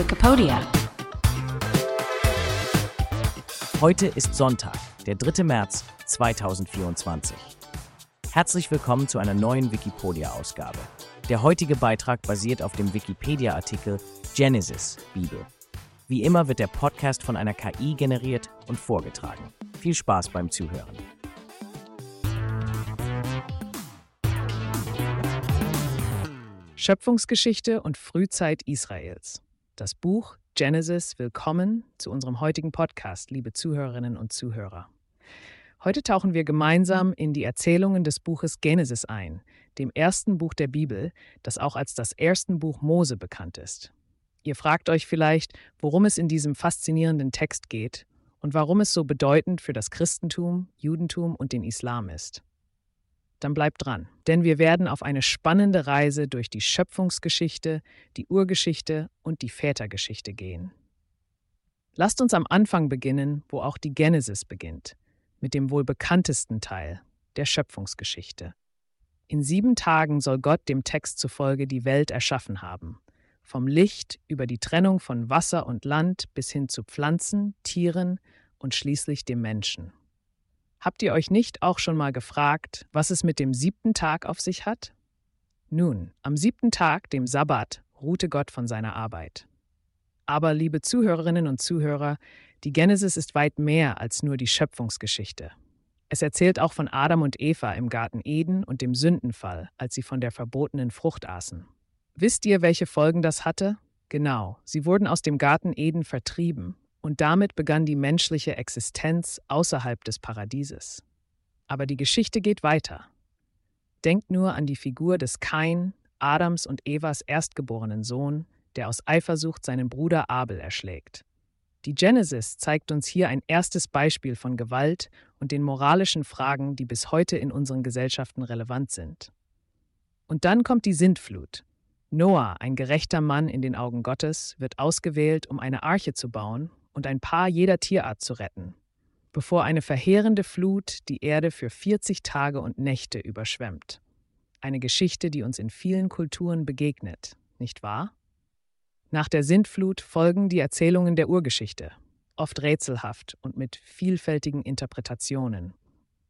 Wikipedia. Heute ist Sonntag, der 3. März 2024. Herzlich willkommen zu einer neuen Wikipedia-Ausgabe. Der heutige Beitrag basiert auf dem Wikipedia-Artikel Genesis Bibel. Wie immer wird der Podcast von einer KI generiert und vorgetragen. Viel Spaß beim Zuhören. Schöpfungsgeschichte und Frühzeit Israels. Das Buch Genesis Willkommen zu unserem heutigen Podcast, liebe Zuhörerinnen und Zuhörer. Heute tauchen wir gemeinsam in die Erzählungen des Buches Genesis ein, dem ersten Buch der Bibel, das auch als das erste Buch Mose bekannt ist. Ihr fragt euch vielleicht, worum es in diesem faszinierenden Text geht und warum es so bedeutend für das Christentum, Judentum und den Islam ist dann bleibt dran. Denn wir werden auf eine spannende Reise durch die Schöpfungsgeschichte, die Urgeschichte und die Vätergeschichte gehen. Lasst uns am Anfang beginnen, wo auch die Genesis beginnt, mit dem wohl bekanntesten Teil, der Schöpfungsgeschichte. In sieben Tagen soll Gott dem Text zufolge die Welt erschaffen haben, vom Licht über die Trennung von Wasser und Land bis hin zu Pflanzen, Tieren und schließlich dem Menschen. Habt ihr euch nicht auch schon mal gefragt, was es mit dem siebten Tag auf sich hat? Nun, am siebten Tag, dem Sabbat, ruhte Gott von seiner Arbeit. Aber, liebe Zuhörerinnen und Zuhörer, die Genesis ist weit mehr als nur die Schöpfungsgeschichte. Es erzählt auch von Adam und Eva im Garten Eden und dem Sündenfall, als sie von der verbotenen Frucht aßen. Wisst ihr, welche Folgen das hatte? Genau, sie wurden aus dem Garten Eden vertrieben und damit begann die menschliche Existenz außerhalb des Paradieses. Aber die Geschichte geht weiter. Denkt nur an die Figur des Kain, Adams und Evas erstgeborenen Sohn, der aus Eifersucht seinen Bruder Abel erschlägt. Die Genesis zeigt uns hier ein erstes Beispiel von Gewalt und den moralischen Fragen, die bis heute in unseren Gesellschaften relevant sind. Und dann kommt die Sintflut. Noah, ein gerechter Mann in den Augen Gottes, wird ausgewählt, um eine Arche zu bauen und ein Paar jeder Tierart zu retten, bevor eine verheerende Flut die Erde für 40 Tage und Nächte überschwemmt. Eine Geschichte, die uns in vielen Kulturen begegnet, nicht wahr? Nach der Sintflut folgen die Erzählungen der Urgeschichte, oft rätselhaft und mit vielfältigen Interpretationen.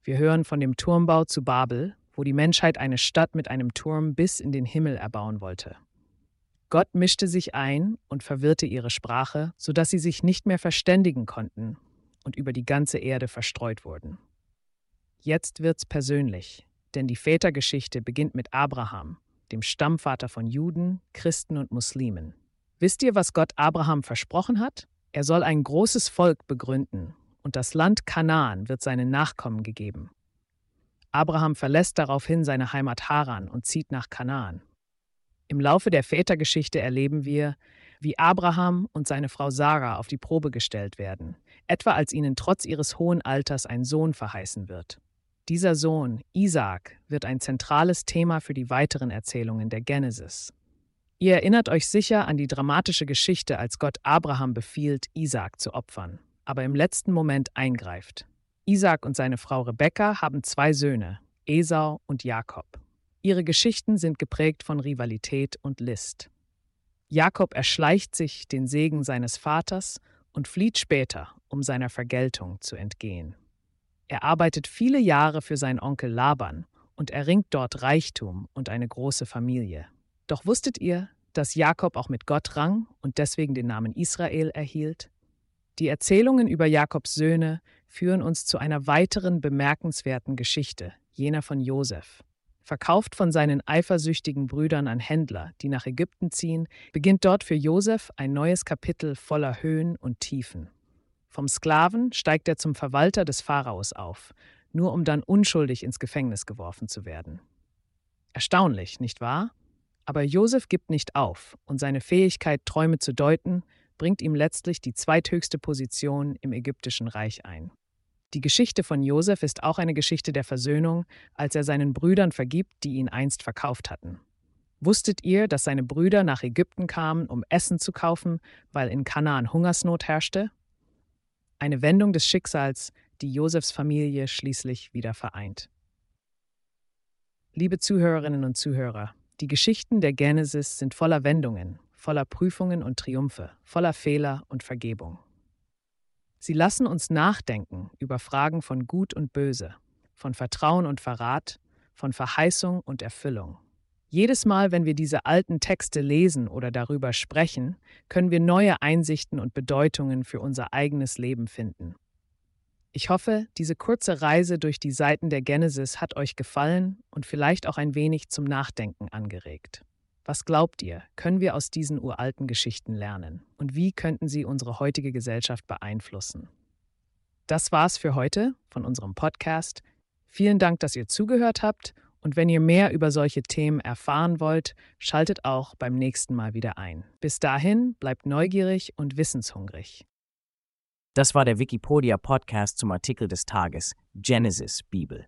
Wir hören von dem Turmbau zu Babel, wo die Menschheit eine Stadt mit einem Turm bis in den Himmel erbauen wollte. Gott mischte sich ein und verwirrte ihre Sprache, sodass sie sich nicht mehr verständigen konnten und über die ganze Erde verstreut wurden. Jetzt wird's persönlich, denn die Vätergeschichte beginnt mit Abraham, dem Stammvater von Juden, Christen und Muslimen. Wisst ihr, was Gott Abraham versprochen hat? Er soll ein großes Volk begründen, und das Land Kanaan wird seinen Nachkommen gegeben. Abraham verlässt daraufhin seine Heimat Haran und zieht nach Kanaan. Im Laufe der Vätergeschichte erleben wir, wie Abraham und seine Frau Sarah auf die Probe gestellt werden, etwa als ihnen trotz ihres hohen Alters ein Sohn verheißen wird. Dieser Sohn, Isaak, wird ein zentrales Thema für die weiteren Erzählungen der Genesis. Ihr erinnert euch sicher an die dramatische Geschichte, als Gott Abraham befiehlt, Isaak zu opfern, aber im letzten Moment eingreift. Isaak und seine Frau Rebekka haben zwei Söhne, Esau und Jakob. Ihre Geschichten sind geprägt von Rivalität und List. Jakob erschleicht sich den Segen seines Vaters und flieht später, um seiner Vergeltung zu entgehen. Er arbeitet viele Jahre für seinen Onkel Laban und erringt dort Reichtum und eine große Familie. Doch wusstet ihr, dass Jakob auch mit Gott rang und deswegen den Namen Israel erhielt? Die Erzählungen über Jakobs Söhne führen uns zu einer weiteren bemerkenswerten Geschichte, jener von Josef. Verkauft von seinen eifersüchtigen Brüdern an Händler, die nach Ägypten ziehen, beginnt dort für Josef ein neues Kapitel voller Höhen und Tiefen. Vom Sklaven steigt er zum Verwalter des Pharaos auf, nur um dann unschuldig ins Gefängnis geworfen zu werden. Erstaunlich, nicht wahr? Aber Josef gibt nicht auf und seine Fähigkeit, Träume zu deuten, bringt ihm letztlich die zweithöchste Position im ägyptischen Reich ein. Die Geschichte von Josef ist auch eine Geschichte der Versöhnung, als er seinen Brüdern vergibt, die ihn einst verkauft hatten. Wusstet ihr, dass seine Brüder nach Ägypten kamen, um Essen zu kaufen, weil in Kanaan Hungersnot herrschte? Eine Wendung des Schicksals, die Josefs Familie schließlich wieder vereint. Liebe Zuhörerinnen und Zuhörer, die Geschichten der Genesis sind voller Wendungen, voller Prüfungen und Triumphe, voller Fehler und Vergebung. Sie lassen uns nachdenken über Fragen von Gut und Böse, von Vertrauen und Verrat, von Verheißung und Erfüllung. Jedes Mal, wenn wir diese alten Texte lesen oder darüber sprechen, können wir neue Einsichten und Bedeutungen für unser eigenes Leben finden. Ich hoffe, diese kurze Reise durch die Seiten der Genesis hat euch gefallen und vielleicht auch ein wenig zum Nachdenken angeregt. Was glaubt ihr, können wir aus diesen uralten Geschichten lernen? Und wie könnten sie unsere heutige Gesellschaft beeinflussen? Das war's für heute von unserem Podcast. Vielen Dank, dass ihr zugehört habt. Und wenn ihr mehr über solche Themen erfahren wollt, schaltet auch beim nächsten Mal wieder ein. Bis dahin, bleibt neugierig und wissenshungrig. Das war der Wikipedia Podcast zum Artikel des Tages Genesis Bibel.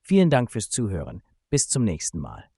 Vielen Dank fürs Zuhören. Bis zum nächsten Mal.